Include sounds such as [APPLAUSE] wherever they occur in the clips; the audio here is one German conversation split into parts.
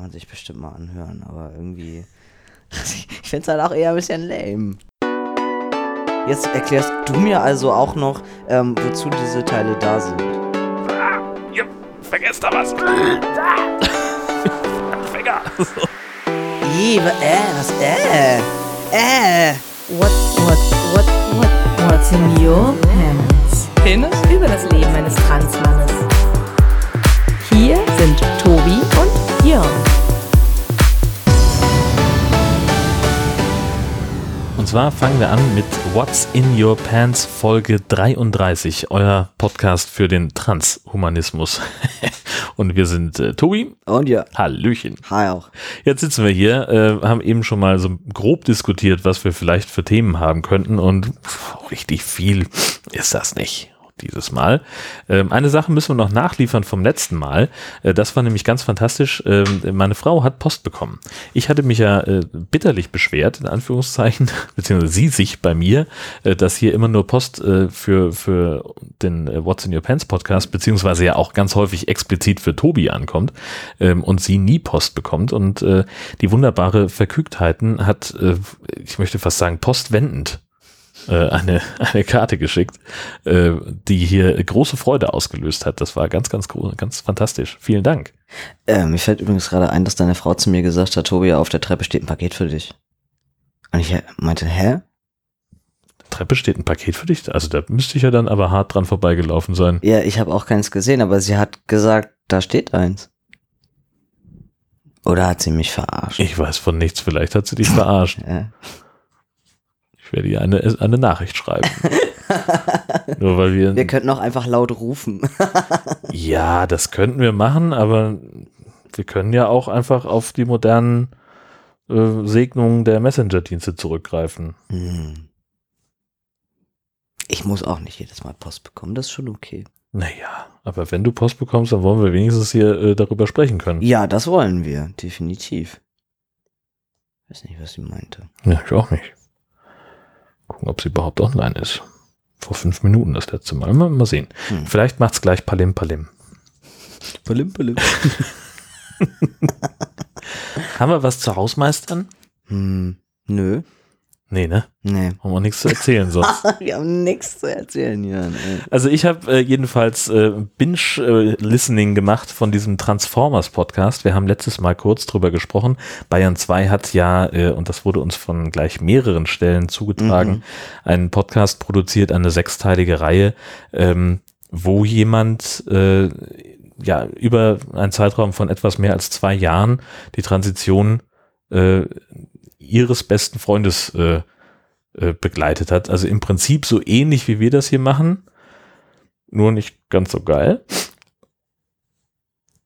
kann man sich bestimmt mal anhören, aber irgendwie. [LAUGHS] Ich finde es halt auch eher ein bisschen lame. Jetzt erklärst du mir also auch noch, ähm, wozu diese Teile da sind. Ihr vergesst da was. Finger. Ih, äh, was, äh, äh. What, what, what, what, what's in your pants? Penis? Über das Leben eines Transmannes. Hier sind Tobi und Jörn. Und zwar fangen wir an mit What's in Your Pants Folge 33, euer Podcast für den Transhumanismus. [LAUGHS] Und wir sind äh, Tobi. Und ja, Hallöchen. hi auch. Jetzt sitzen wir hier, äh, haben eben schon mal so grob diskutiert, was wir vielleicht für Themen haben könnten und pff, richtig viel ist das nicht dieses Mal. Ähm, eine Sache müssen wir noch nachliefern vom letzten Mal. Äh, das war nämlich ganz fantastisch. Ähm, meine Frau hat Post bekommen. Ich hatte mich ja äh, bitterlich beschwert, in Anführungszeichen, [LAUGHS] beziehungsweise sie sich bei mir, äh, dass hier immer nur Post äh, für, für den äh, What's in Your Pants Podcast, beziehungsweise ja auch ganz häufig explizit für Tobi ankommt ähm, und sie nie Post bekommt. Und äh, die wunderbare Verkügtheiten hat, äh, ich möchte fast sagen, postwendend äh, eine, [LAUGHS] eine Karte geschickt, äh, die hier große Freude ausgelöst hat. Das war ganz, ganz, ganz fantastisch. Vielen Dank. Äh, mir fällt übrigens gerade ein, dass deine Frau zu mir gesagt hat, Tobi, auf der Treppe steht ein Paket für dich. Und ich äh, meinte, hä? Treppe steht ein Paket für dich. Also da müsste ich ja dann aber hart dran vorbeigelaufen sein. Ja, ich habe auch keins gesehen, aber sie hat gesagt, da steht eins. Oder hat sie mich verarscht? Ich weiß von nichts. Vielleicht hat sie dich verarscht. [LAUGHS] Ja. Ich werde ihr eine, eine Nachricht schreiben. [LAUGHS] Nur weil wir. Wir könnten auch einfach laut rufen. [LAUGHS] Ja, das könnten wir machen, aber wir können ja auch einfach auf die modernen äh, Segnungen der Messenger-Dienste zurückgreifen. Hm. Ich muss auch nicht jedes Mal Post bekommen, das ist schon okay. Naja, aber wenn du Post bekommst, dann wollen wir wenigstens hier äh, darüber sprechen können. Ja, das wollen wir, definitiv. Weiß nicht, was sie meinte. Ja, ich auch nicht. Gucken, ob sie überhaupt online ist. Vor fünf Minuten das letzte Mal. Mal, mal sehen. Hm. Vielleicht macht's gleich Palim Palim. Palim, palim. [LAUGHS] Haben wir was zu Hausmeistern? hm, nö. Nee, ne? Nee. Haben wir nichts zu erzählen sonst. [LAUGHS] wir haben nichts zu erzählen, Jan. ey. Also ich habe äh, jedenfalls äh, Binge-Listening gemacht von diesem Transformers-Podcast. Wir haben letztes Mal kurz drüber gesprochen. Bayern 2 hat ja, äh, und das wurde uns von gleich mehreren Stellen zugetragen, Mhm. einen Podcast produziert, eine sechsteilige Reihe, ähm, wo jemand äh, ja über einen Zeitraum von etwas mehr als zwei Jahren die Transition äh, ihres besten Freundes äh, äh, begleitet hat. Also im Prinzip so ähnlich wie wir das hier machen, nur nicht ganz so geil.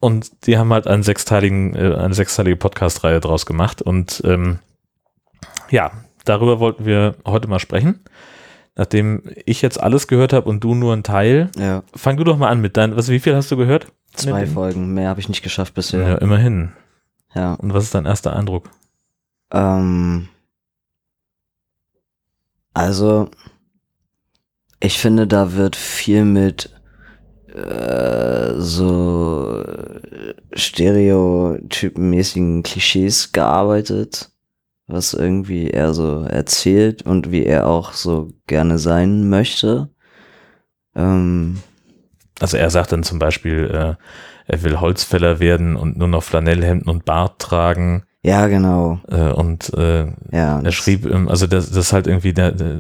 Und die haben halt einen sechsteiligen, äh, eine sechsteilige Podcast-Reihe draus gemacht. Und ähm, ja, darüber wollten wir heute mal sprechen. Nachdem ich jetzt alles gehört habe und du nur einen Teil, Ja, fang du doch mal an mit deinen, was, wie viel hast du gehört? zwei Ja. Folgen. Mehr habe ich nicht geschafft Ja, bisher. immerhin. Ja. Und was ist dein erster Eindruck? Ähm, also, ich finde, da wird viel mit äh, so stereotypenmäßigen Klischees gearbeitet, was irgendwie er so erzählt und wie er auch so gerne sein möchte. Ähm, Also er sagt dann zum Beispiel, äh, er will Holzfäller werden und nur noch Flanellhemden und Bart tragen. Ja, genau. Äh, und äh, Ja, er schrieb, ähm, also das, das halt irgendwie der, der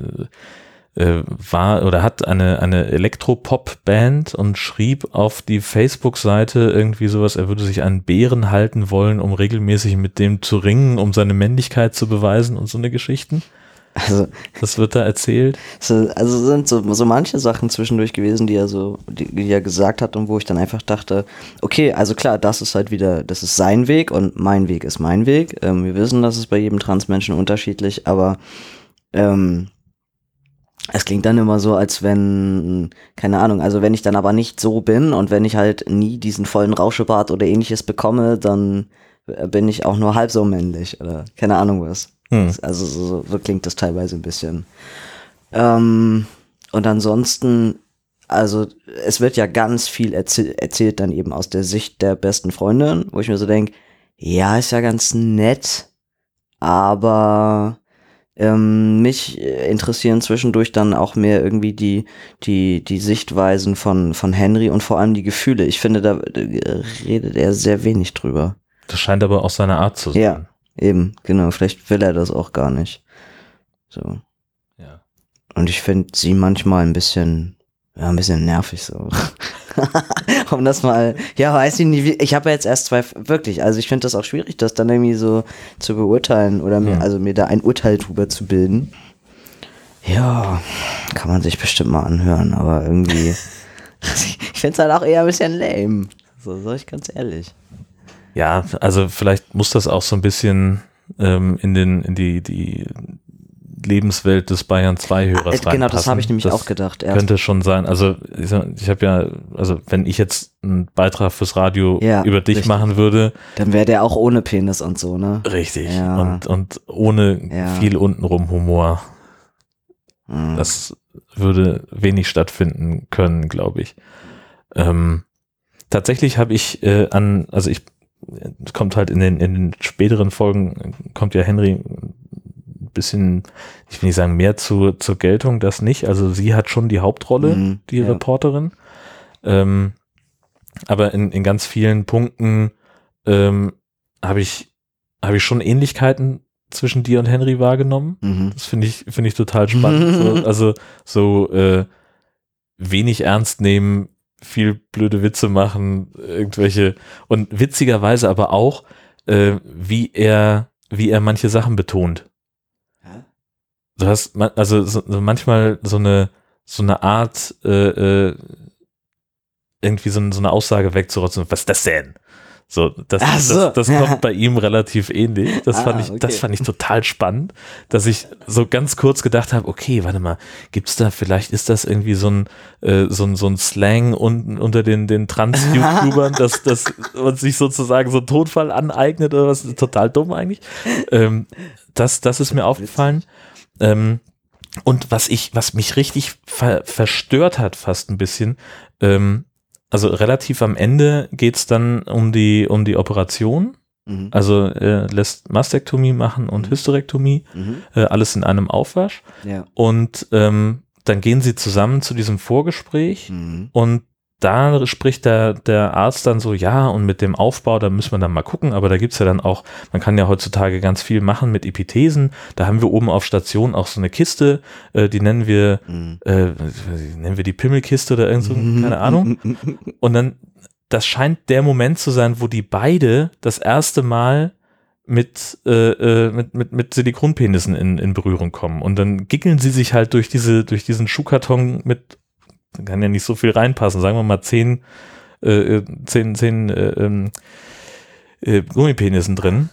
äh, war oder hat eine, eine Elektropop-Band und schrieb auf die Facebook-Seite irgendwie sowas, er würde sich einen Bären halten wollen, um regelmäßig mit dem zu ringen, um seine Männlichkeit zu beweisen und so eine Geschichten. Also Das wird da erzählt. So, also sind so, so manche Sachen zwischendurch gewesen, die er so, die, die er gesagt hat und wo ich dann einfach dachte, okay, also klar, das ist halt wieder, das ist sein Weg und mein Weg ist mein Weg. Ähm, wir wissen, das ist bei jedem Transmenschen unterschiedlich, aber ähm, es klingt dann immer so, als wenn, keine Ahnung, also wenn ich dann aber nicht so bin und wenn ich halt nie diesen vollen Rauschebart oder ähnliches bekomme, dann äh, bin ich auch nur halb so männlich oder keine Ahnung was. Hm. Also so, so klingt das teilweise ein bisschen. Ähm, und ansonsten, also es wird ja ganz viel erzäh erzählt dann eben aus der Sicht der besten Freundin, wo ich mir so denke, ja, ist ja ganz nett, aber ähm, mich interessieren zwischendurch dann auch mehr irgendwie die, die, die Sichtweisen von, von Henry und vor allem die Gefühle. Ich finde, da redet er sehr wenig drüber. Das scheint aber auch seine Art zu sein. Ja, eben, genau. Vielleicht will er das auch gar nicht. So. Ja. Und ich finde sie manchmal ein bisschen, ja, ein bisschen nervig so. [LAUGHS] um das mal, ja, weiß ich nicht, wie- ich habe ja jetzt erst zwei, wirklich, also ich finde das auch schwierig, das dann irgendwie so zu beurteilen oder mir, Ja. also mir da ein Urteil drüber zu bilden. Ja, kann man sich bestimmt mal anhören, aber irgendwie, [LAUGHS] ich finde es halt auch eher ein bisschen lame. So, sag ich ganz ehrlich. Ja, also vielleicht muss das auch so ein bisschen ähm, in den in die die Lebenswelt des Bayern 2 Hörers Äh, reinpassen. genau, das habe ich nämlich auch gedacht. Erst. Könnte schon sein. Also ich, ich habe ja, also wenn ich jetzt einen Beitrag fürs Radio Ja, über dich richtig. machen würde, Dann wäre der auch ohne Penis und so, ne? richtig Ja. und und ohne Ja. viel untenrum Humor, Mhm. das würde wenig stattfinden können, glaube ich. Ähm, tatsächlich habe ich äh, an, also ich kommt halt in den, in den späteren Folgen, kommt ja Henry ein bisschen, ich will nicht sagen, mehr zu, zur Geltung, das nicht. Also sie hat schon die Hauptrolle, Mhm, die ja. Reporterin. Ähm, aber in, in ganz vielen Punkten ähm, habe ich, habe ich schon Ähnlichkeiten zwischen dir und Henry wahrgenommen. Mhm. Das finde ich, finde ich total spannend. so, [LAUGHS] also so äh, wenig ernst nehmen, viel blöde Witze machen, irgendwelche und witzigerweise aber auch, äh, wie er, wie er manche Sachen betont. Du hast ma- also so, manchmal so eine so eine Art äh, äh, irgendwie so, so eine Aussage wegzurotzen. Was ist das denn? So, das, so. das, das kommt [LAUGHS] bei ihm relativ ähnlich. Das Ah, fand ich, das okay. fand ich total spannend, dass ich so ganz kurz gedacht habe, okay, warte mal, gibt's da vielleicht ist das irgendwie so ein äh, so ein so ein Slang unten unter den den Trans-YouTubern, [LAUGHS] dass dass man sich sozusagen so einen Tonfall aneignet oder was? Total dumm eigentlich. Ähm, das das ist mir aufgefallen. Ähm, und was ich, was mich richtig ver verstört hat, fast ein bisschen, ähm, also relativ am Ende geht's dann um die, um die Operation. Mhm. Also äh, lässt Mastektomie machen und Mhm. Hysterektomie, Mhm. äh, alles in einem Aufwasch. Ja. Und ähm, dann gehen sie zusammen zu diesem Vorgespräch Mhm. und da spricht der, der Arzt dann so, ja, und mit dem Aufbau, da müssen wir dann mal gucken, aber da gibt's ja dann auch, man kann ja heutzutage ganz viel machen mit Epithesen. Da haben wir oben auf Station auch so eine Kiste, äh, die nennen wir, Mhm. äh, nennen wir die Pimmelkiste oder irgend so, keine Ahnung. [LAUGHS] Und dann, das scheint der Moment zu sein, wo die beide das erste Mal mit, äh, äh, mit, mit, mit Silikonpenissen in, in Berührung kommen. Und dann gickeln sie sich halt durch diese, durch diesen Schuhkarton mit, kann ja nicht so viel reinpassen, sagen wir mal zehn, äh, äh, zehn, zehn äh, ähm, äh, Gummipenissen drin.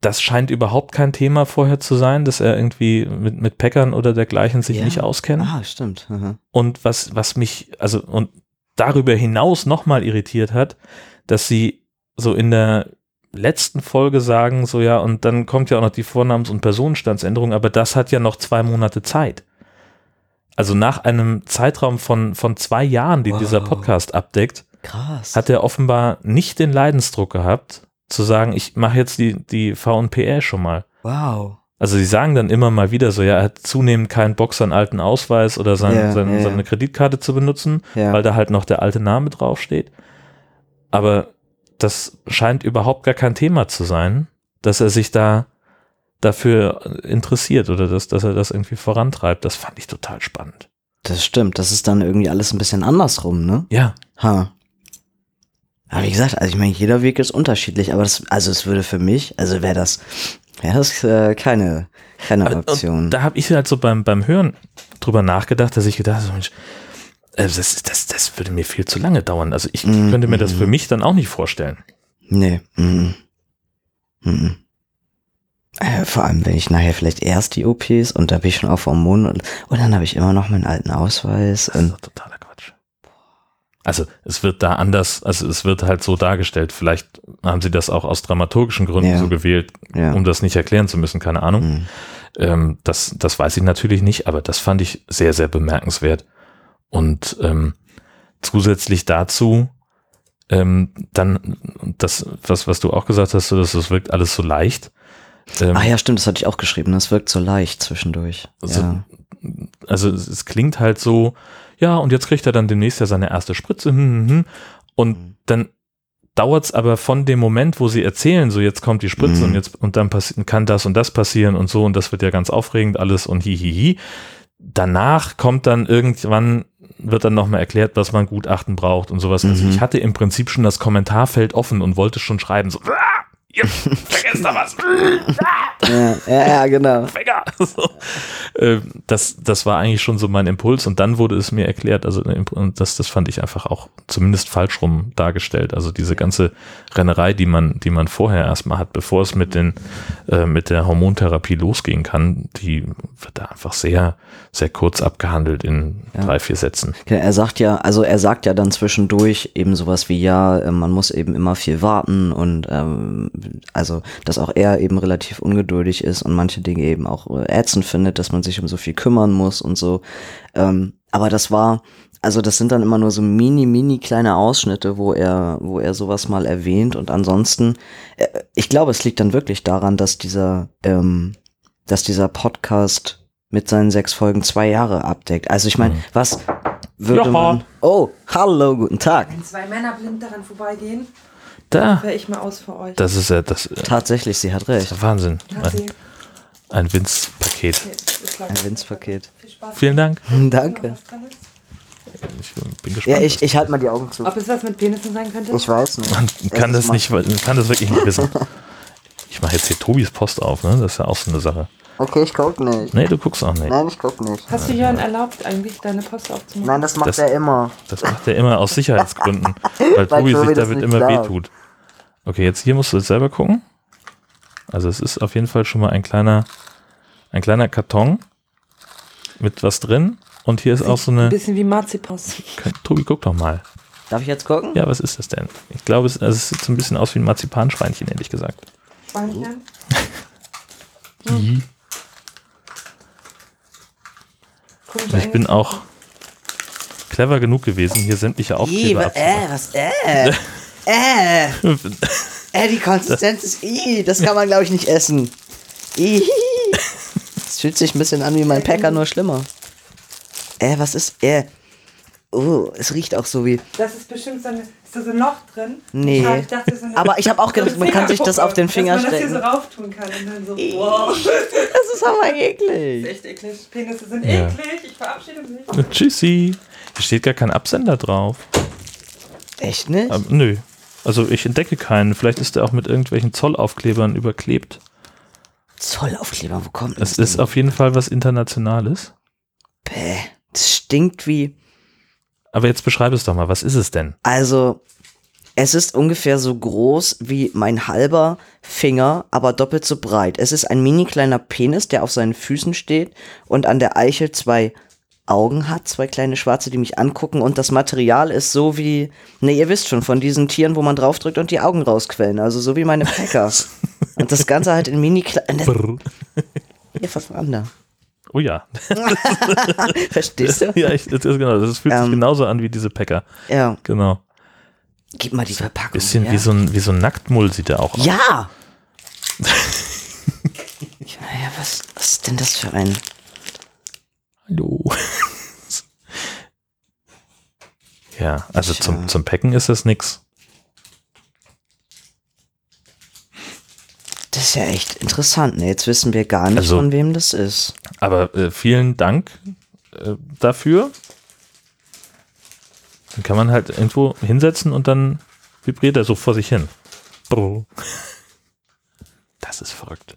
Das scheint überhaupt kein Thema vorher zu sein, dass er irgendwie mit, mit Packern oder dergleichen sich Ja. nicht auskennt. Ah, stimmt. Aha. Und was, was mich, also, und darüber hinaus nochmal irritiert hat, dass sie so in der letzten Folge sagen, so ja, und dann kommt ja auch noch die Vornamens- und Personenstandsänderung, aber das hat ja noch zwei Monate Zeit. Also nach einem Zeitraum von, von zwei Jahren, die Wow. dieser Podcast abdeckt, Krass. hat er offenbar nicht den Leidensdruck gehabt, zu sagen, ich mache jetzt die, die VNPR schon mal. wow. Also sie sagen dann immer mal wieder so, ja, er hat zunehmend keinen Bock, seinen alten Ausweis oder sein, Ja, sein, ja. seine Kreditkarte zu benutzen, Ja. weil da halt noch der alte Name draufsteht. Aber das scheint überhaupt gar kein Thema zu sein, dass er sich da dafür interessiert oder dass, dass er das irgendwie vorantreibt. Das fand ich total spannend. Das stimmt. Das ist dann irgendwie alles ein bisschen andersrum, ne? Ja, Ha. Aber wie gesagt, also ich meine, jeder Weg ist unterschiedlich, aber das, also es würde für mich, also wäre das, wäre das äh, keine, keine Und Option. da habe ich halt so beim, beim Hören drüber nachgedacht, dass ich gedacht habe, Mensch, äh, das, das, das würde mir viel zu lange dauern. Also ich Mm, könnte mir das mm. für mich dann auch nicht vorstellen. Nee. Mhm. Mhm. Äh, vor allem, wenn ich nachher vielleicht erst die OPs und da bin ich schon auf Hormonen und, und dann habe ich immer noch meinen alten Ausweis. Das ist doch totaler Quatsch. Also es wird da anders, also es wird halt so dargestellt. Vielleicht haben sie das auch aus dramaturgischen Gründen Ja. so gewählt, ja. um das nicht erklären zu müssen, keine Ahnung. Mhm. Ähm, das, das weiß ich natürlich nicht, aber das fand ich sehr, sehr bemerkenswert. Und ähm, zusätzlich dazu ähm, dann das, was, was du auch gesagt hast, so, dass es wirkt alles so leicht. Ähm, Ah ja, stimmt, das hatte ich auch geschrieben. Das wirkt so leicht zwischendurch. Also, ja. also es, es klingt halt so, ja, und jetzt kriegt er dann demnächst ja seine erste Spritze, hm, hm, hm. und Mhm. dann dauert es aber von dem Moment, wo sie erzählen, so jetzt kommt die Spritze Mhm. und jetzt und dann kann das und das passieren und so und das wird ja ganz aufregend alles und hihihi. Danach kommt dann irgendwann wird dann nochmal erklärt, was man Gutachten braucht und sowas. Also Mhm. ich hatte im Prinzip schon das Kommentarfeld offen und wollte schon schreiben, so, "Ah, ihr vergesst da was. [LAUGHS] Ja, ja, ja, genau. Finger. So. Ähm, Das, das war eigentlich schon so mein Impuls und dann wurde es mir erklärt, also äh, das, das fand ich einfach auch zumindest falsch rum dargestellt. Also diese ganze Rennerei, die man, die man vorher erstmal hat, bevor es mit den, äh, mit der Hormontherapie losgehen kann, die wird da einfach sehr, sehr kurz abgehandelt in Ja. drei, vier Sätzen. Er sagt ja, also er sagt ja dann zwischendurch eben sowas wie, ja, äh, man muss eben immer viel warten und ähm, also, dass auch er eben relativ ungeduldig ist und manche Dinge eben auch äh, ätzend findet, dass man sich um so viel kümmern muss und so. Ähm, aber das war, also das sind dann immer nur so mini, mini kleine Ausschnitte, wo er, wo er sowas mal erwähnt und ansonsten, äh, ich glaube, es liegt dann wirklich daran, dass dieser, ähm, dass dieser Podcast mit seinen sechs Folgen zwei Jahre abdeckt. Also ich meine, Mhm. was würde man... Oh, hallo, guten Tag. Wenn zwei Männer blind daran vorbeigehen, Da, wäre ich mal aus für euch. das ist ja das, äh, Tatsächlich, sie hat recht. das ist Wahnsinn. Ein, ein Winzpaket. Ein Winzpaket. Viel Spaß. Vielen Dank. [LAUGHS] Danke. Ich bin gespannt. Ja, ich, ich halte mal die Augen zu. Ob es was mit Penissen sein könnte? Ich weiß nicht. Man kann das nicht, man kann das wirklich nicht wissen. [LAUGHS] Ich mache jetzt hier Tobis Post auf, ne? Das ist ja auch so eine Sache. Okay, ich guck nicht. Nee, du guckst auch nicht. Nein, ich guck nicht. Hast du Jörn erlaubt, eigentlich deine Post aufzumachen? Nein, das macht Das- er immer. Das macht er immer aus [LAUGHS] Sicherheitsgründen, weil Tobi Tobi sich damit immer glaubt. wehtut. Okay, jetzt hier musst du jetzt selber gucken. Also es ist auf jeden Fall schon mal ein kleiner, ein kleiner Karton mit was drin. Und hier ist auch so Ein eine. bisschen wie Marzipos. Tobi, guck doch mal. Darf ich jetzt gucken? Ja, was ist das denn? Ich glaube, es, also es sieht so ein bisschen aus wie ein Marzipanschweinchen, ehrlich gesagt. Schweinchen. Komisch [LAUGHS] Und ich bin auch clever genug gewesen, hier sämtliche Aufkleber abzumachen. was, äh, äh, [LAUGHS] äh, die Konsistenz ist, ih, das kann man, glaube ich, nicht essen. Ih. Das fühlt sich ein bisschen an wie mein Packer, nur schlimmer. Äh, was ist, äh, oh, es riecht auch so wie, Das ist bestimmt so, eine, ist da so ein Loch drin. Nee. Ich dachte, so eine, aber ich habe auch gedacht, man kann sich das auf den Finger dass man das hier stecken. so rauftun kann und dann so, wow. [LAUGHS] Das ist aber eklig. Echt eklig. Penisse sind Ja. eklig. Ich verabschiede mich. Tschüssi. Hier steht gar kein Absender drauf. Echt nicht? Aber, nö. Also ich entdecke keinen. Vielleicht ist der auch mit irgendwelchen Zollaufklebern überklebt. Zollaufkleber, wo kommt Es das ist denn? auf jeden Fall was Internationales. Bäh, das stinkt wie, Aber jetzt beschreib es doch mal. Was ist es denn? also, es ist ungefähr so groß wie mein halber Finger, aber doppelt so breit. Es ist ein mini kleiner Penis, der auf seinen Füßen steht und an der Eichel zwei Augen hat, zwei kleine schwarze, die mich angucken und das Material ist so wie, ne, ihr wisst schon, von diesen Tieren, wo man draufdrückt und die Augen rausquellen, also so wie meine Packer. [LAUGHS] und das Ganze halt in mini war denn da? Oh ja. [LAUGHS] Verstehst du? ja, ich, das ist genau. Das fühlt sich Ähm. genauso an wie diese Packer. Ja, Genau. gib mal die Verpackung. Bisschen ja. wie, so ein, wie so ein Nacktmull sieht er auch aus. [LAUGHS] Ja! ja, was, was ist denn das für ein. Hallo. [LAUGHS] ja, also Tja. zum, zum Packen ist das nix. Das ist ja echt interessant. Ne? Jetzt wissen wir gar nicht, Also- von wem das ist. Aber äh, vielen Dank äh, dafür. Dann kann man halt irgendwo hinsetzen und dann vibriert er so vor sich hin. Das ist verrückt.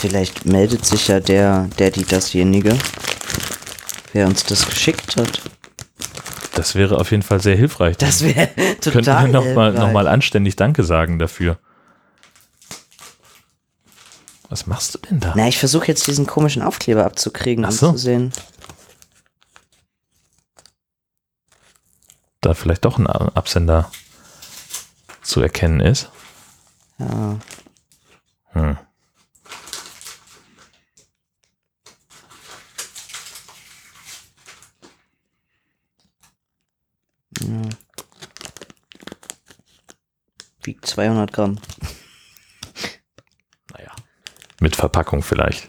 Vielleicht meldet sich ja der, der, die, dasjenige, wer uns das geschickt hat. Das wäre auf jeden Fall sehr hilfreich. Das wäre Könnten total. wir nochmal noch mal anständig Danke sagen dafür. Was machst du denn da? Na, ich versuche jetzt diesen komischen Aufkleber abzukriegen, Ach so. zu sehen. Da vielleicht doch ein Absender zu erkennen ist. Ja. Hm. 200 Gramm. Naja. Mit Verpackung vielleicht.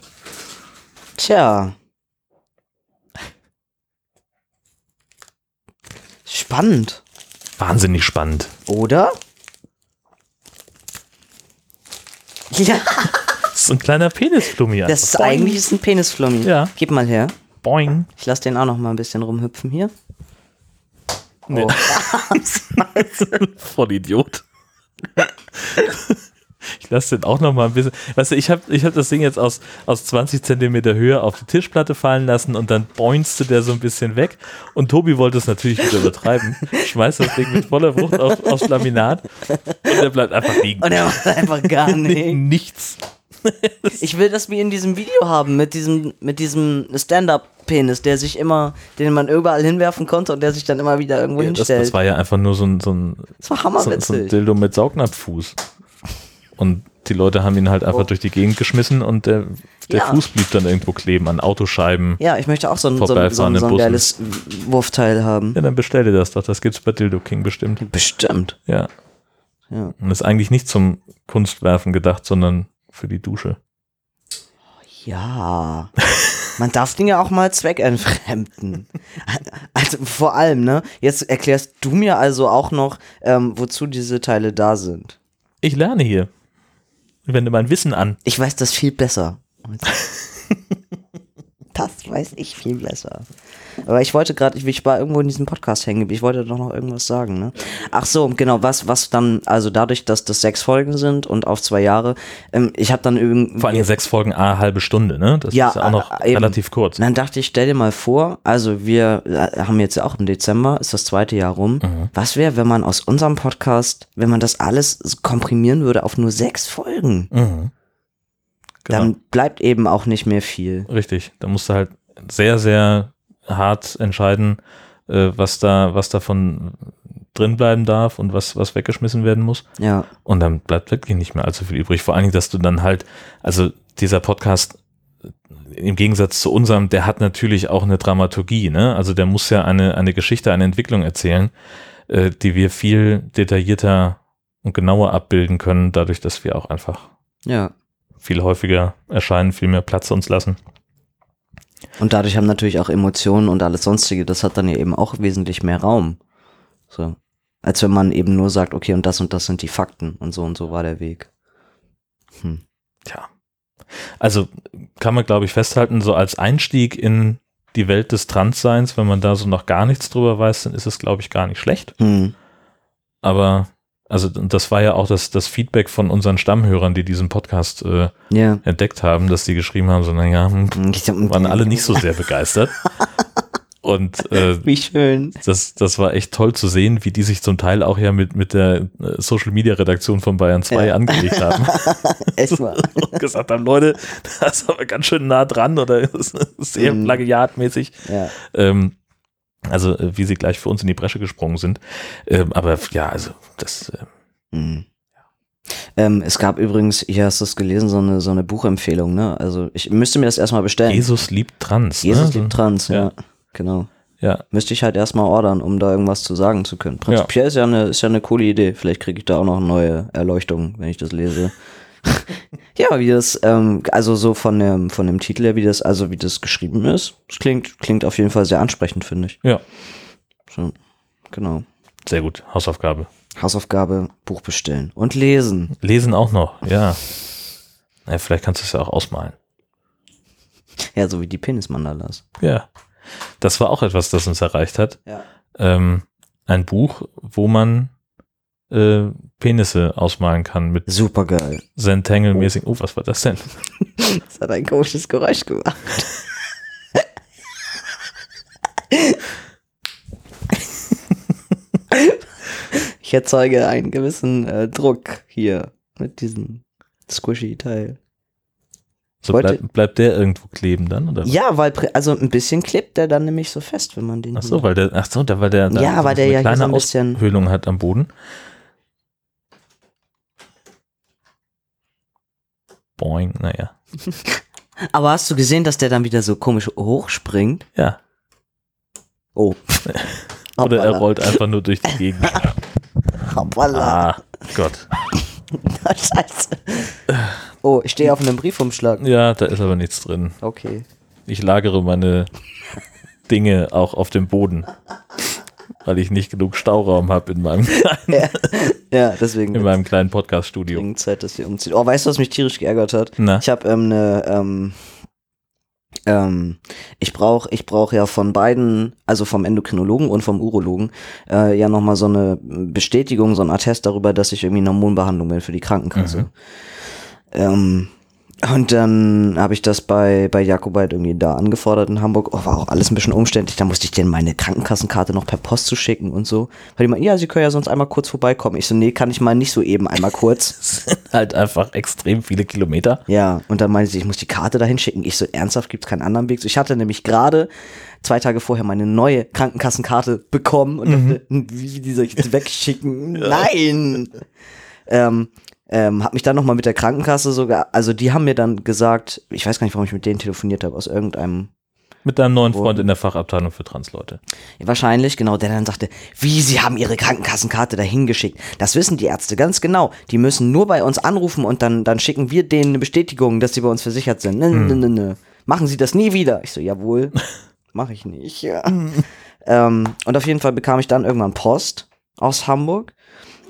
Tja. Spannend, Wahnsinnig spannend. oder? Ja, Das ist ein kleiner Penisflummi. das ist. Boing. eigentlich ist ein Penisflummi. Ja. Gib mal her. Boing. Ich lasse den auch noch mal ein bisschen rumhüpfen hier. Nee. Oh. [LAUGHS] Voll Idiot. Ich lasse den auch noch mal ein bisschen. Weißt du, ich habe ich hab das Ding jetzt aus, aus 20 Zentimeter Höhe auf die Tischplatte fallen lassen und dann boinste der so ein bisschen weg. Und Tobi wollte es natürlich wieder übertreiben. [LAUGHS] Schmeißt das Ding mit voller Wucht auf, aufs Laminat und der bleibt einfach liegen. Und er macht einfach gar [LAUGHS] nichts. Nichts. [LAUGHS] Ich will das wie in diesem Video haben, mit diesem, mit diesem Stand-Up-Penis, der sich immer, den man überall hinwerfen konnte und der sich dann immer wieder irgendwo Das, hinstellt. das war ja einfach nur so ein, so ein, das war so, so ein hammerwitzig. Dildo mit Saugnapffuß. Und die Leute haben ihn halt einfach durch die Gegend geschmissen und der, der Ja. Fuß blieb dann irgendwo kleben an Autoscheiben. ja, ich möchte auch so ein, so ein, so ein, so ein geiles Wurfteil haben. Ja, dann bestell dir das doch. Das gibt's bei Dildo King bestimmt. Bestimmt. Ja. Ja. Und ist eigentlich nicht zum Kunstwerfen gedacht, sondern für die Dusche. Ja. Man darf Dinge auch mal zweckentfremden. Also vor allem, ne? Jetzt erklärst du mir also auch noch, ähm, wozu diese Teile da sind. Ich lerne hier. Ich wende mein Wissen an. Ich weiß das viel besser. Das weiß ich viel besser. Aber ich wollte gerade, ich, ich war irgendwo in diesem Podcast hängen. Ich wollte doch noch irgendwas sagen, ne? Ach so, genau, was, was dann, also dadurch, dass das sechs Folgen sind und auf zwei Jahre, ähm, ich habe dann irgendwie. Vor allem sechs Folgen, a halbe Stunde, ne? Das Ja, ist ja auch noch äh, eben. relativ kurz. Dann dachte ich, stell dir mal vor, also wir äh, haben jetzt ja auch im Dezember, ist das zweite Jahr rum. Mhm. Was wäre, wenn man aus unserem Podcast, wenn man das alles komprimieren würde auf nur sechs Folgen? Mhm. Genau. Dann bleibt eben auch nicht mehr viel. Richtig. Da musst du halt sehr, sehr hart entscheiden, äh, was da, was davon drin bleiben darf und was, was weggeschmissen werden muss. Ja, Und dann bleibt wirklich nicht mehr allzu viel übrig. Vor allen Dingen, dass du dann halt, also dieser Podcast äh, im Gegensatz zu unserem, der hat natürlich auch eine Dramaturgie, ne? Also der muss ja eine, eine Geschichte, eine Entwicklung erzählen, äh, die wir viel detaillierter und genauer abbilden können, dadurch, dass wir auch einfach ja. viel häufiger erscheinen, viel mehr Platz uns lassen. Und dadurch haben natürlich auch Emotionen und alles sonstige, das hat dann ja eben auch wesentlich mehr Raum. So. Als wenn man eben nur sagt, okay, und das und das sind die Fakten und so und so war der Weg. Hm. Tja. Also kann man, glaube ich, festhalten, so als Einstieg in die Welt des Transseins, wenn man da so noch gar nichts drüber weiß, dann ist es, glaube ich, gar nicht schlecht. Hm. Aber, also das war ja auch das, das Feedback von unseren Stammhörern, die diesen Podcast äh, Ja. entdeckt haben, dass die geschrieben haben, so, naja, hm, waren alle nicht so [LAUGHS] sehr begeistert. Und äh, [LAUGHS] Wie schön. das, das war echt toll zu sehen, wie die sich zum Teil auch ja mit, mit der äh, Social Media Redaktion von Bayern 2 Ja. angelegt haben. [LAUGHS] Echt mal. und gesagt haben, Leute, das ist aber ganz schön nah dran oder sehr Mhm. plagiatmäßig. Ja. Ähm, also äh, wie sie gleich für uns in die Bresche gesprungen sind. Ähm, aber ja, also das äh, Mhm. Ähm, es gab übrigens, hier hast du es gelesen, so eine, so eine Buchempfehlung, ne? Also ich müsste mir das erstmal bestellen. Jesus liebt Trans. Jesus ne? liebt Trans, ja. Ja. Genau. Ja, Müsste ich halt erstmal ordern, um da irgendwas zu sagen zu können. Prinzipiell ist ja eine, ist ja eine coole Idee. Vielleicht kriege ich da auch noch neue Erleuchtung, wenn ich das lese. [LAUGHS] ja, wie das, ähm, also so von dem, von dem Titel her, wie das, also wie das geschrieben ist, das klingt, klingt auf jeden Fall sehr ansprechend, finde ich. ja, So, genau. sehr gut. Hausaufgabe. Hausaufgabe, Buch bestellen und lesen. Lesen auch noch, ja. Na, vielleicht kannst du es ja auch ausmalen. Ja, so wie die Penismandalas. Ja. Das war auch etwas, das uns erreicht hat. Ja. Ähm, ein Buch, wo man äh, Penisse ausmalen kann mit Super geil. Zentangle-mäßig. Oh, was war das denn? [LAUGHS] Das hat ein komisches Geräusch gemacht. [LAUGHS] ich erzeuge einen gewissen äh, Druck hier mit diesem squishy Teil. So Wollte- bleib, bleibt der irgendwo kleben dann? Oder? was? Ja, weil also ein bisschen klebt der dann nämlich so fest, wenn man den. Ach so, weil der, ach so, da, weil der, da Ja, so weil der eine ja hier kleine so ein bisschen- Aushöhlung hat am Boden. Boing, naja. [LAUGHS] Aber hast du gesehen, dass der dann wieder so komisch hochspringt? Ja. Oh. [LAUGHS] Oder er rollt einfach nur durch die Gegend. [LAUGHS] Hoppala. Ah, Gott. Scheiße. Oh, ich stehe auf einem Briefumschlag. Ja, da ist aber nichts drin. Okay. Ich lagere meine Dinge auch auf dem Boden, weil ich nicht genug Stauraum habe in meinem, [LAUGHS] kleinen- Ja, deswegen in meinem kleinen Podcast-Studio. dringend Zeit, dass wir umziehen. Oh, weißt du, was mich tierisch geärgert hat? Na, Ich habe ähm, eine, ähm, ähm, ich brauche ich brauch ja von beiden, also vom Endokrinologen und vom Urologen, äh, ja nochmal so eine Bestätigung, so ein Attest darüber, dass ich irgendwie in Hormonbehandlung bin für die Krankenkasse. Ähm, und dann habe ich das bei, bei Jakobait irgendwie da angefordert in Hamburg. Oh, war auch alles ein bisschen umständlich. Da musste ich denen meine Krankenkassenkarte noch per Post zu schicken und so. Weil die meinten, ja, sie können ja sonst einmal kurz vorbeikommen. Ich so, nee, kann ich mal nicht so eben einmal kurz. [LAUGHS] das sind halt einfach extrem viele Kilometer. Ja, und dann meinte sie, ich muss die Karte dahin schicken. Ich so, ernsthaft, gibt's keinen anderen Weg? So, ich hatte nämlich gerade zwei Tage vorher meine neue Krankenkassenkarte bekommen und dachte, hm, wie, wie die soll ich jetzt wegschicken? [LAUGHS] Nein! Ähm, ähm, hab mich dann nochmal mit der Krankenkasse sogar, also die haben mir dann gesagt, ich weiß gar nicht, warum ich mit denen telefoniert habe, aus irgendeinem Mit deinem neuen Freund in der Fachabteilung für Transleute. Ja, Wahrscheinlich, genau, der dann sagte, wie, sie haben ihre Krankenkassenkarte dahin geschickt. Das wissen die Ärzte ganz genau. Die müssen nur bei uns anrufen und dann, dann schicken wir denen eine Bestätigung, dass sie bei uns versichert sind. Ne, ne, ne, ne. Machen sie das nie wieder. Ich so, jawohl, [LAUGHS] mache ich nicht. Ja. [LAUGHS] ähm, und auf jeden Fall bekam ich dann irgendwann Post aus Hamburg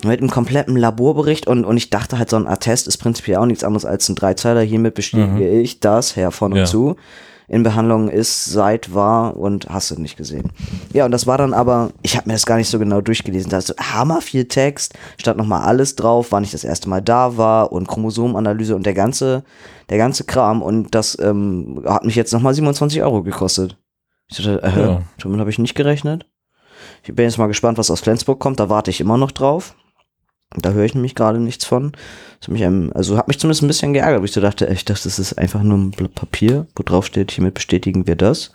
mit einem kompletten Laborbericht und, und ich dachte halt, so ein Attest ist prinzipiell auch nichts anderes als ein Dreizeiler. Hiermit bestätige ich das, Herr von und Ja. zu. In Behandlung ist, seit, war und hast du nicht gesehen. Ja, und das war dann aber, ich habe mir das gar nicht so genau durchgelesen. Da ist so hammer viel Text, stand nochmal alles drauf, wann ich das erste Mal da war und Chromosomenanalyse und der ganze, der ganze Kram. Und das ähm, hat mich jetzt nochmal 27 Euro gekostet. Ich dachte, äh, Ja. damit habe ich nicht gerechnet. Ich bin jetzt mal gespannt, was aus Flensburg kommt. Da warte ich immer noch drauf. Da höre ich nämlich gerade nichts von. Das hat mich, also hat mich zumindest ein bisschen geärgert, wo ich so dachte, ich dachte, das ist einfach nur ein Blatt Papier, wo drauf steht, hiermit bestätigen wir das.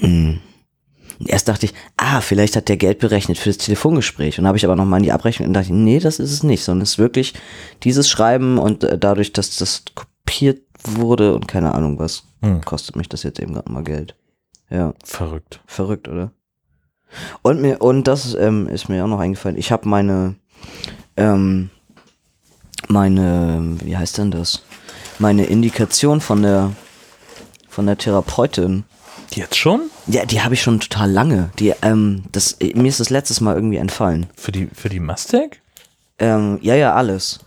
Mm. [CLEARS THROAT] Erst dachte ich, ah, vielleicht hat der Geld berechnet für das Telefongespräch. Und habe ich aber nochmal in die Abrechnung und dachte, nee, das ist es nicht, sondern es ist wirklich dieses Schreiben und äh, dadurch, dass das kopiert wurde und keine Ahnung was, Hm. kostet mich das jetzt eben gerade mal Geld. Ja. Verrückt. Verrückt, oder? Und mir, und das ähm, ist mir auch noch eingefallen. Ich habe meine, ähm, meine, wie heißt denn das? Meine Indikation von der, von der Therapeutin. Jetzt schon? Ja, die habe ich schon total lange. Die, ähm, das, mir ist das letztes Mal irgendwie entfallen. Für die, für die Mastec? Ähm, ja, ja, alles.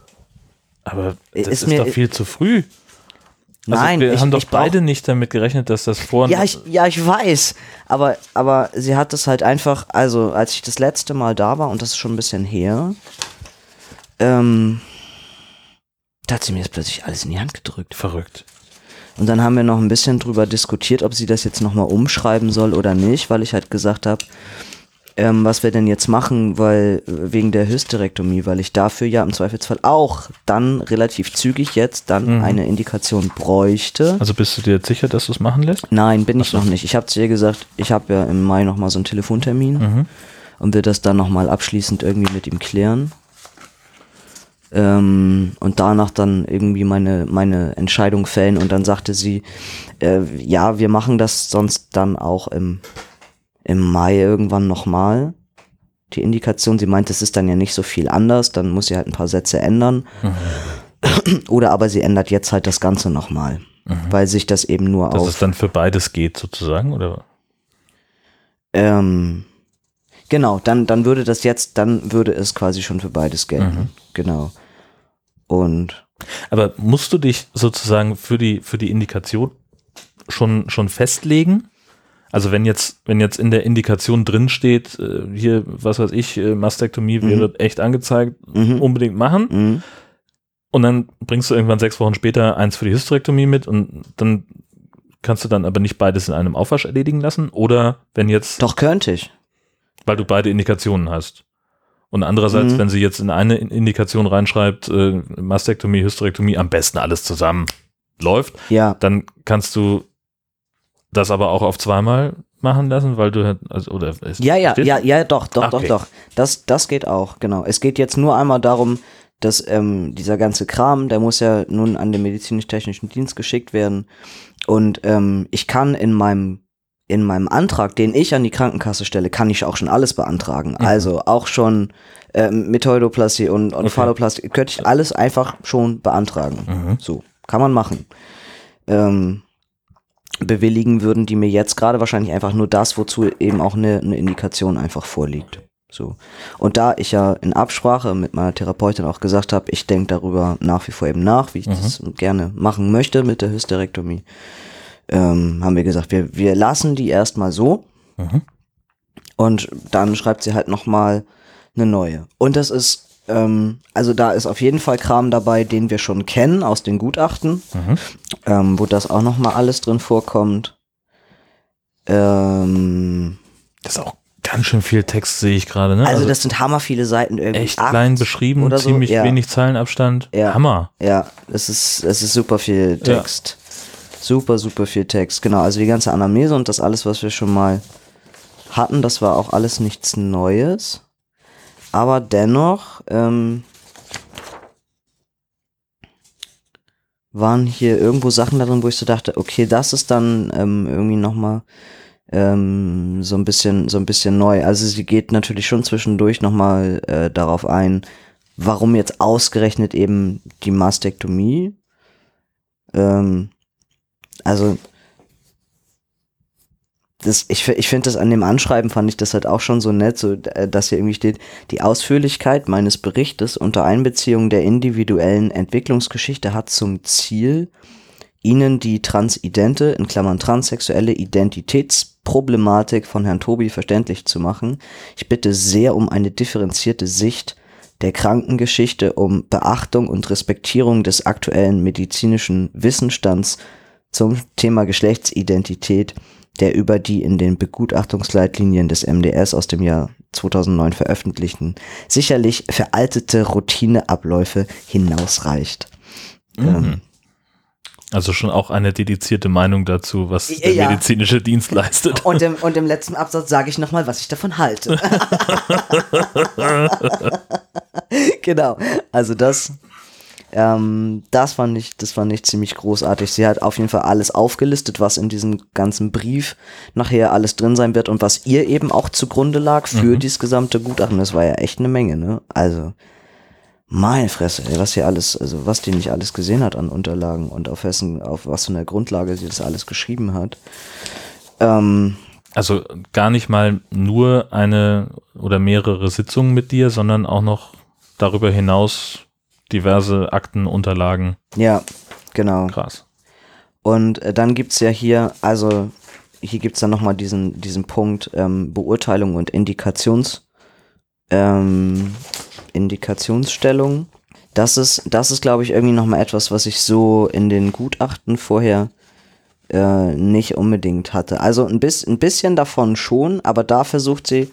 Aber Ist das ist, mir- doch viel zu früh. Also Nein, wir ich, haben doch ich brauch- beide nicht damit gerechnet, dass das vor Ja, ich, ja, ich weiß. Aber, aber sie hat das halt einfach, also als ich das letzte Mal da war, und das ist schon ein bisschen her, ähm, da hat sie mir jetzt plötzlich alles in die Hand gedrückt. verrückt. Und dann haben wir noch ein bisschen drüber diskutiert, ob sie das jetzt nochmal umschreiben soll oder nicht, weil ich halt gesagt habe, ähm, was wir denn jetzt machen, weil äh, wegen der Hysterektomie, weil ich dafür ja im Zweifelsfall auch dann relativ zügig jetzt dann Mhm. eine Indikation bräuchte. Also bist du dir jetzt sicher, dass du es machen lässt? Nein, bin ich noch nicht. Ich habe zu ihr gesagt, ich habe ja im Mai nochmal so einen Telefontermin Mhm. und will das dann nochmal abschließend irgendwie mit ihm klären. Ähm, und danach dann irgendwie meine, meine Entscheidung fällen. Und dann sagte sie, äh, ja, wir machen das sonst dann auch im, im Mai irgendwann nochmal. Die Indikation, sie meint, es ist dann ja nicht so viel anders, dann muss sie halt ein paar Sätze ändern. Oder aber sie ändert jetzt halt das Ganze nochmal, weil sich das eben nur Dass auf es dann für beides geht, sozusagen, oder? Ähm, genau, dann, dann würde das jetzt, dann würde es quasi schon für beides gelten. Genau. Und Aber musst du dich sozusagen für die, für die Indikation schon, schon festlegen? Also wenn jetzt, wenn jetzt in der Indikation drin steht, äh, hier, was weiß ich, äh, Mastektomie wäre echt angezeigt, Mhm. unbedingt machen. mhm. Und dann bringst du irgendwann sechs Wochen später eins für die Hysterektomie mit und dann kannst du dann aber nicht beides in einem Aufwasch erledigen lassen? Oder wenn jetzt, doch könnte ich. weil du beide Indikationen hast. Und andererseits, Mhm. wenn sie jetzt in eine Indikation reinschreibt, äh, Mastektomie, Hysterektomie, am besten alles zusammen läuft, Ja, dann kannst du das aber auch auf zweimal machen lassen, weil du halt, also, oder ist, ja, ja, ja, ja, doch, doch, Okay. doch, doch. Das, das geht auch, genau. Es geht jetzt nur einmal darum, dass ähm, dieser ganze Kram, der muss ja nun an den medizinisch-technischen Dienst geschickt werden. Und ähm, ich kann in meinem in meinem Antrag, den ich an die Krankenkasse stelle, kann ich auch schon alles beantragen. Also auch schon ähm, Metoidoplastie und, und Okay. Phalloplastie, könnte ich alles einfach schon beantragen. Mhm. So, kann man machen. Ähm, bewilligen würden die mir jetzt gerade wahrscheinlich einfach nur das, wozu eben auch eine, eine Indikation einfach vorliegt. So. Und da ich ja in Absprache mit meiner Therapeutin auch gesagt habe, ich denke darüber nach wie vor eben nach, wie ich das gerne machen möchte mit der Hysterektomie, ähm, haben wir gesagt, wir, wir lassen die erstmal so Mhm. und dann schreibt sie halt nochmal eine neue. Und das ist, ähm, also da ist auf jeden Fall Kram dabei, den wir schon kennen aus den Gutachten, Mhm. ähm, wo das auch nochmal alles drin vorkommt. Ähm, Das ist auch ganz schön viel Text, sehe ich gerade, ne? also das sind hammer viele Seiten irgendwie. echt klein beschrieben, oder so, ziemlich ja. wenig Zeilenabstand. Ja. Hammer. Ja, es ist, es ist super viel Ja. Text. Super, super viel Text. Genau, also die ganze Anamnese und das alles, was wir schon mal hatten, das war auch alles nichts Neues. Aber dennoch ähm, waren hier irgendwo Sachen darin, wo ich so dachte, okay, das ist dann ähm, irgendwie nochmal ähm, so ein bisschen, so ein bisschen neu. Also sie geht natürlich schon zwischendurch nochmal äh, darauf ein, warum jetzt ausgerechnet eben die Mastektomie. Ähm, also das, ich, ich finde das an dem Anschreiben fand ich das halt auch schon so nett, so, äh, dass hier irgendwie steht, die Ausführlichkeit meines Berichtes unter Einbeziehung der individuellen Entwicklungsgeschichte hat zum Ziel, Ihnen die transidente, in Klammern transsexuelle Identitätsproblematik von Herrn Tobi verständlich zu machen. Ich bitte sehr um eine differenzierte Sicht der Krankengeschichte, um Beachtung und Respektierung des aktuellen medizinischen Wissensstands zum Thema Geschlechtsidentität, der über die in den Begutachtungsleitlinien des MDS aus dem Jahr 2009 veröffentlichten, sicherlich veraltete Routineabläufe hinausreicht. Ähm, Also schon auch eine dedizierte Meinung dazu, was Ja, der ja. medizinische Dienst leistet. Und im, und im letzten Absatz sage ich nochmal, was ich davon halte. [LAUGHS] [LAUGHS] genau. Also das, ähm, das fand ich, das fand ich ziemlich großartig. Sie hat auf jeden Fall alles aufgelistet, was in diesem ganzen Brief nachher alles drin sein wird und was ihr eben auch zugrunde lag für dieses gesamte Gutachten. Das war ja echt eine Menge, ne? Also, meine Fresse, ey, was hier alles, also was die nicht alles gesehen hat an Unterlagen und auf wessen, auf was für einer Grundlage sie das alles geschrieben hat. Ähm, Also gar nicht mal nur eine oder mehrere Sitzungen mit dir, sondern auch noch darüber hinaus diverse Akten, Unterlagen. Ja, genau. Krass. Und äh, dann gibt's ja hier, also hier gibt's dann nochmal diesen, diesen Punkt ähm, Beurteilung und Indikations, ähm, Indikationsstellung. Das ist, das ist, glaube ich, irgendwie nochmal etwas, was ich so in den Gutachten vorher äh, nicht unbedingt hatte. Also ein, bis, ein bisschen davon schon, aber da versucht sie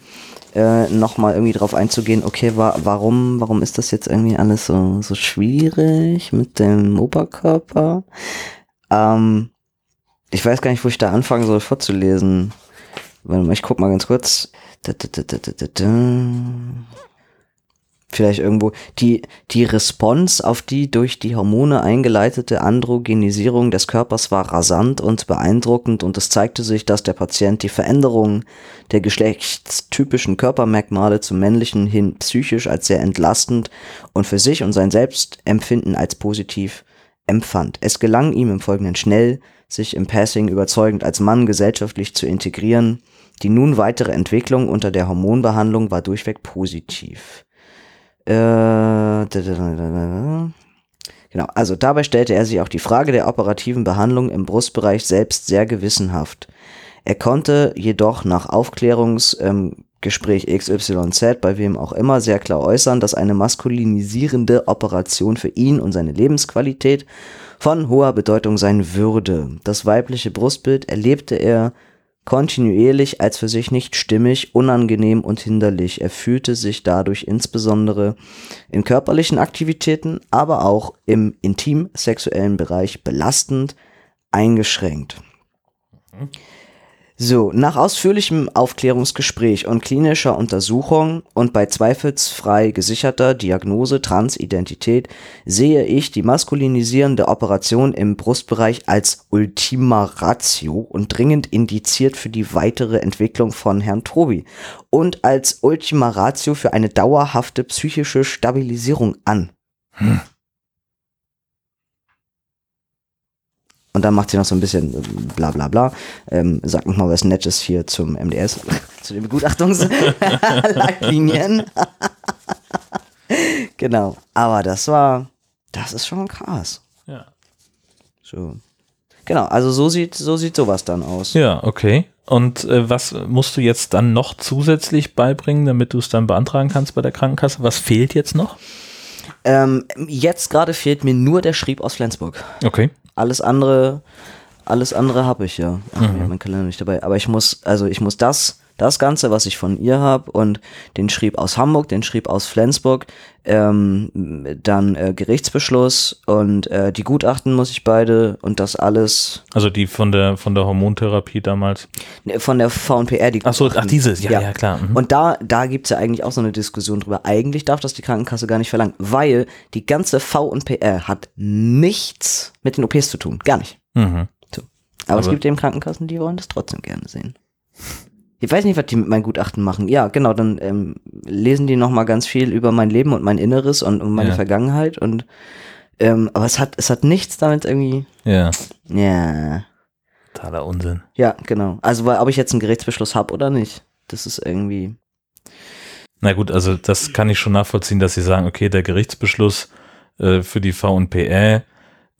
äh, nochmal irgendwie drauf einzugehen, okay, wa warum, warum ist das jetzt irgendwie alles so, so schwierig mit dem Oberkörper? Ähm, ich weiß gar nicht, wo ich da anfangen soll vorzulesen. Ich guck mal ganz kurz. Da, da, da, da, da, da. Vielleicht irgendwo. Die, die Response auf die durch die Hormone eingeleitete Androgenisierung des Körpers war rasant und beeindruckend und es zeigte sich, dass der Patient die Veränderung der geschlechtstypischen Körpermerkmale zum männlichen hin psychisch als sehr entlastend und für sich und sein Selbstempfinden als positiv empfand. Es gelang ihm im Folgenden schnell, sich im Passing überzeugend als Mann gesellschaftlich zu integrieren. Die nun weitere Entwicklung unter der Hormonbehandlung war durchweg positiv. Genau, also dabei stellte er sich auch die Frage der operativen Behandlung im Brustbereich selbst sehr gewissenhaft. Er konnte jedoch nach Aufklärungsgespräch ähm, XYZ, bei wem auch immer, sehr klar äußern, dass eine maskulinisierende Operation für ihn und seine Lebensqualität von hoher Bedeutung sein würde. Das weibliche Brustbild erlebte er kontinuierlich als für sich nicht stimmig, unangenehm und hinderlich. Er fühlte sich dadurch insbesondere in körperlichen Aktivitäten, aber auch im intim-sexuellen Bereich belastend eingeschränkt. So, nach ausführlichem Aufklärungsgespräch und klinischer Untersuchung und bei zweifelsfrei gesicherter Diagnose Transidentität sehe ich die maskulinisierende Operation im Brustbereich als Ultima Ratio und dringend indiziert für die weitere Entwicklung von Herrn Tobi und als Ultima Ratio für eine dauerhafte psychische Stabilisierung an. Und dann macht sie noch so ein bisschen äh, bla bla bla. Ähm, sagt noch mal was Nettes hier zum MDS, [LAUGHS] zu den Begutachtungsleitlinien. [LAUGHS] genau. Aber das war, das ist schon krass. Ja. So. Genau, also so sieht, so sieht sowas dann aus. Ja, okay. Und äh, was musst du jetzt dann noch zusätzlich beibringen, damit du es dann beantragen kannst bei der Krankenkasse? Was fehlt jetzt noch? Ähm, jetzt gerade fehlt mir nur der Schrieb aus Flensburg. Okay. Alles andere, alles andere habe ich ja. Ach, ich habe meinen Kalender nicht dabei. Aber ich muss, also ich muss das, das Ganze, was ich von ihr habe und den Schrieb aus Hamburg, den Schrieb aus Flensburg, ähm, dann äh, Gerichtsbeschluss und äh, die Gutachten muss ich beide und das alles Also die von der von der Hormontherapie damals. ne, von der VNPR, die Ach so, ach dieses, ja, ja, klar. Mhm. Und da, da gibt's ja eigentlich auch so eine Diskussion drüber. Eigentlich darf das die Krankenkasse gar nicht verlangen, weil die ganze V&PR hat nichts mit den OPs zu tun. Gar nicht. Mhm. Aber, es Aber- gibt eben Krankenkassen, die wollen das trotzdem gerne sehen. Ich weiß nicht, was die mit meinem Gutachten machen. Ja, genau, dann ähm, lesen die noch mal ganz viel über mein Leben und mein Inneres und um meine Ja. Vergangenheit und ähm, aber es hat es hat nichts damit irgendwie. Ja, Ja, totaler Unsinn. ja, genau. Also weil, ob ich jetzt einen Gerichtsbeschluss habe oder nicht, das ist irgendwie. Na gut, also das kann ich schon nachvollziehen, dass sie sagen, okay, der Gerichtsbeschluss äh, für die VNPR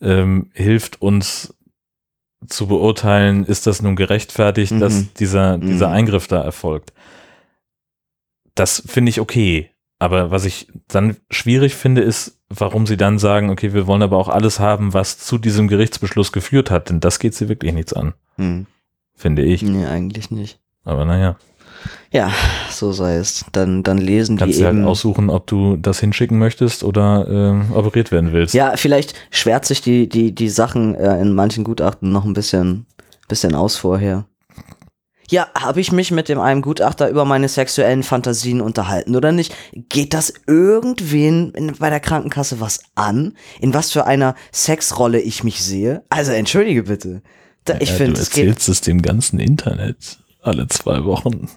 ähm, hilft uns zu beurteilen, ist das nun gerechtfertigt, Mhm. dass dieser, dieser Mhm. Eingriff da erfolgt. Das finde ich okay. Aber was ich dann schwierig finde, ist, warum sie dann sagen, okay, wir wollen aber auch alles haben, was zu diesem Gerichtsbeschluss geführt hat, denn das geht sie wirklich nichts an, Hm. finde ich. Nee, eigentlich nicht. Aber naja, Ja, so sei es. Dann, dann lesen kannst die halt eben. aussuchen, ob du das hinschicken möchtest oder ähm, operiert werden willst. ja, vielleicht schwärzt sich die, die, die Sachen äh, in manchen Gutachten noch ein bisschen, bisschen aus vorher. Ja, habe ich mich mit dem einem Gutachter über meine sexuellen Fantasien unterhalten oder nicht? Geht das irgendwen in, bei der Krankenkasse was an? In was für einer Sexrolle ich mich sehe? Also entschuldige bitte. Da, ich Ja, finde, du es erzählst es dem ganzen Internet alle zwei Wochen.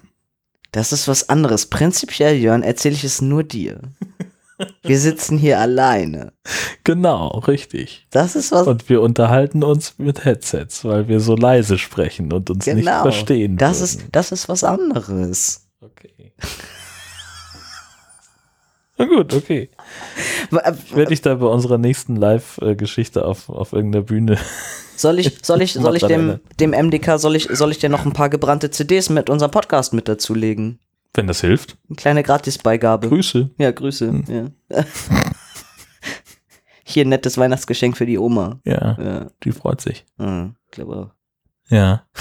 Das ist was anderes. Prinzipiell, Jörn, erzähle ich es nur dir. Wir sitzen hier alleine. Genau, richtig. Das ist was. Und wir unterhalten uns mit Headsets, weil wir so leise sprechen und uns nicht genau. verstehen. Das würden. ist, das ist was anderes. okay. Na gut, okay. Ich werde dich da bei unserer nächsten Live-Geschichte auf, auf irgendeiner Bühne. Soll ich, soll ich, soll ich dem, dem MDK, soll ich, soll ich dir noch ein paar gebrannte CDs mit unserem Podcast mit dazulegen? Wenn das hilft. Eine kleine Gratisbeigabe. Grüße. Ja, Grüße. Ja. [LAUGHS] Hier ein nettes Weihnachtsgeschenk für die Oma. Ja, Ja, die freut sich. hm, glaube auch. Ja. [LAUGHS]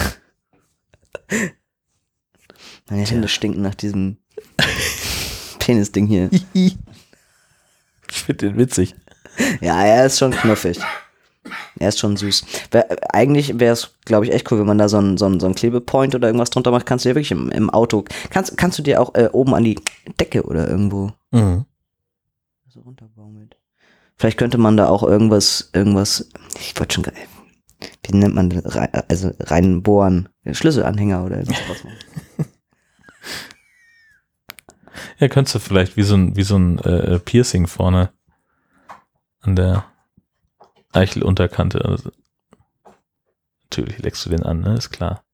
Meine Hände stinken nach diesem [LAUGHS] Penis-Ding hier. Ich finde den witzig. Ja, er ist schon knuffig. Er ist schon süß. Wär, eigentlich wäre es, glaube ich, echt cool, wenn man da so einen so einen- so einen Klebepoint oder irgendwas drunter macht. Kannst du dir wirklich im, im Auto, kannst, kannst du dir auch äh, oben an die Decke oder irgendwo Mhm. so runterbaumelt. Vielleicht könnte man da auch irgendwas, irgendwas, ich wollte schon, ge- wie nennt man das? Rein- also reinbohren, Schlüsselanhänger oder [LAUGHS] machen. Ja, könntest du vielleicht wie so ein, wie so ein äh, Piercing vorne an der Eichelunterkante. Also, natürlich leckst du den an, ne? Ist klar.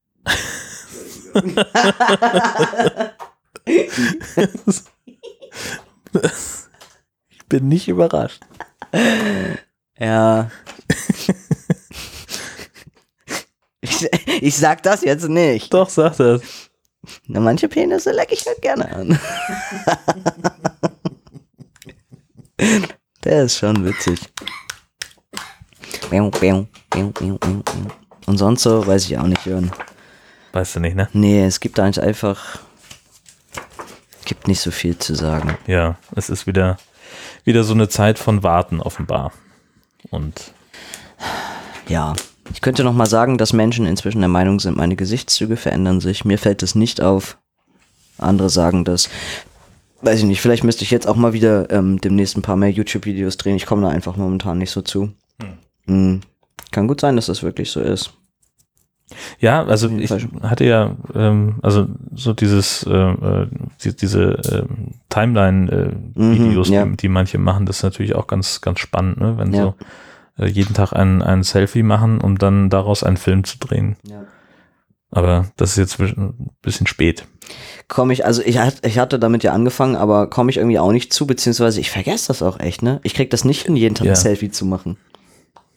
ich bin nicht überrascht. Ja. ich, ich sag das jetzt nicht. Doch, sag das. Na, manche Penisse leck ich halt gerne an. Der ist schon witzig. Und sonst so, weiß ich auch nicht, Jörn. Weißt du nicht, ne? Nee, es gibt eigentlich einfach. Gibt nicht so viel zu sagen. Ja, es ist wieder, wieder so eine Zeit von Warten offenbar. Und Ja, Ich könnte noch mal sagen, dass Menschen inzwischen der Meinung sind, meine Gesichtszüge verändern sich. Mir fällt es nicht auf. Andere sagen das. Weiß ich nicht, vielleicht müsste ich jetzt auch mal wieder ähm, demnächst ein paar mehr YouTube-Videos drehen. Ich komme da einfach momentan nicht so zu. Hm. Kann gut sein, dass das wirklich so ist. Ja, also ich hatte ja, ähm, also so dieses, äh, äh, die, diese ähm, Timeline-Videos, Mhm, ja. die, die manche machen, das ist natürlich auch ganz, ganz spannend, ne? wenn Ja. so äh, jeden Tag ein, ein Selfie machen, um dann daraus einen Film zu drehen. Ja. Aber das ist jetzt ein bisschen spät. Komme ich, also ich, ich hatte damit ja angefangen, aber komme ich irgendwie auch nicht zu, beziehungsweise ich vergesse das auch echt, ne? Ich krieg das nicht hin, jeden Tag Ja. ein Selfie zu machen.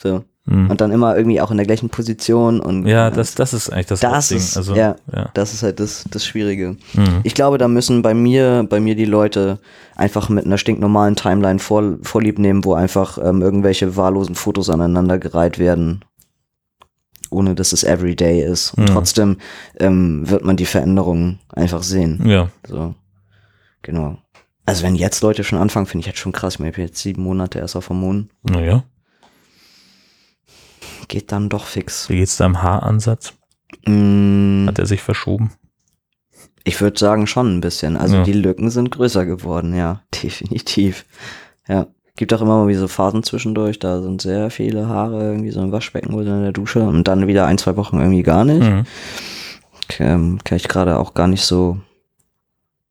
So. Hm. Und dann immer irgendwie auch in der gleichen Position und Ja, das, das ist eigentlich das, Das ist- also, ja. ja. Das ist halt das, das Schwierige. Mhm. Ich glaube, da müssen bei mir, bei mir die Leute einfach mit einer stinknormalen Timeline vor, vorlieb nehmen, wo einfach ähm, irgendwelche wahllosen Fotos aneinandergereiht werden. Ohne dass es everyday ist. Und Mhm. trotzdem ähm, wird man die Veränderungen einfach sehen. ja. So. Genau. Also wenn jetzt Leute schon anfangen, finde ich jetzt schon krass. Ich bin jetzt sieben Monate erst auf Hormonen. Naja, Geht dann doch fix. wie geht's deinem Haaransatz? Mm, Hat er sich verschoben? Ich würde sagen schon ein bisschen. Also Ja. die Lücken sind größer geworden, ja, [LAUGHS] definitiv. Ja. Gibt auch immer mal wie so Phasen zwischendurch, da sind sehr viele Haare irgendwie so im Waschbecken oder in der Dusche und dann wieder ein, zwei Wochen irgendwie gar nicht. Mhm. Ähm, kann ich gerade auch gar nicht so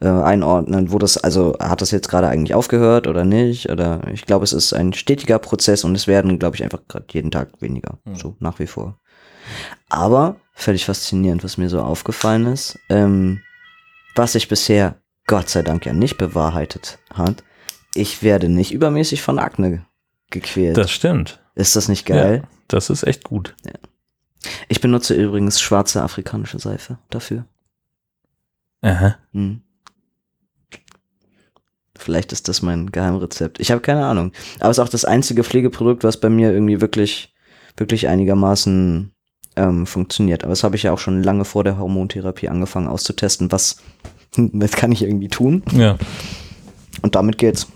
äh, einordnen, wo das, also hat das jetzt gerade eigentlich aufgehört oder nicht? Oder ich glaube, es ist ein stetiger Prozess und es werden, glaube ich, einfach gerade jeden Tag weniger. Mhm. So nach wie vor. Aber völlig faszinierend, was mir so aufgefallen ist, ähm, was sich bisher Gott sei Dank ja nicht bewahrheitet hat. Ich werde nicht übermäßig von Akne gequält. Das stimmt. ist das nicht geil? Ja, das ist echt gut. Ich benutze übrigens schwarze afrikanische Seife dafür. Aha. Hm. Vielleicht ist das mein Geheimrezept. Ich habe keine Ahnung. Aber es ist auch das einzige Pflegeprodukt, was bei mir irgendwie wirklich, wirklich einigermaßen ähm, funktioniert. Aber das habe ich ja auch schon lange vor der Hormontherapie angefangen auszutesten. Was, [LAUGHS] was kann ich irgendwie tun? Ja. Und damit geht's.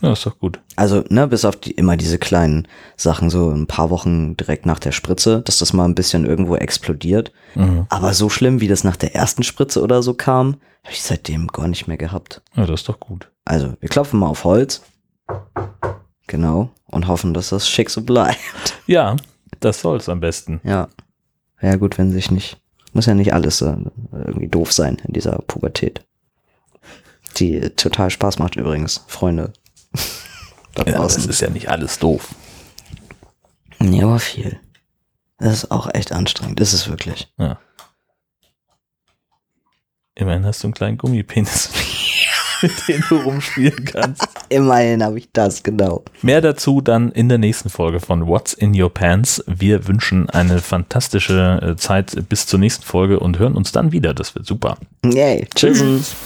ja, ist doch gut. Also, ne, bis auf die, immer diese kleinen Sachen, so ein paar Wochen direkt nach der Spritze, dass das mal ein bisschen irgendwo explodiert. Mhm. Aber so schlimm, wie das nach der ersten Spritze oder so kam, habe ich seitdem gar nicht mehr gehabt. Ja, das ist doch gut. Also, wir klopfen mal auf Holz. Genau. Und hoffen, dass das schick so bleibt. Ja, das soll's am besten. Ja. Ja, gut, wenn sich nicht. Muss ja nicht alles äh, irgendwie doof sein in dieser Pubertät. Die total Spaß macht übrigens, Freunde. [LAUGHS] Da Ja, das draußen. ist ja nicht alles doof. Ja, aber viel. Das ist auch echt anstrengend. Ist wirklich. Ja. Immerhin hast du einen kleinen Gummipenis, mit dem du rumspielen kannst. Immerhin habe ich das, genau. Mehr dazu dann in der nächsten Folge von What's in Your Pants. Wir wünschen eine fantastische äh, Zeit bis zur nächsten Folge und hören uns dann wieder. Das wird super. Yay. Tschüss. Tschüss.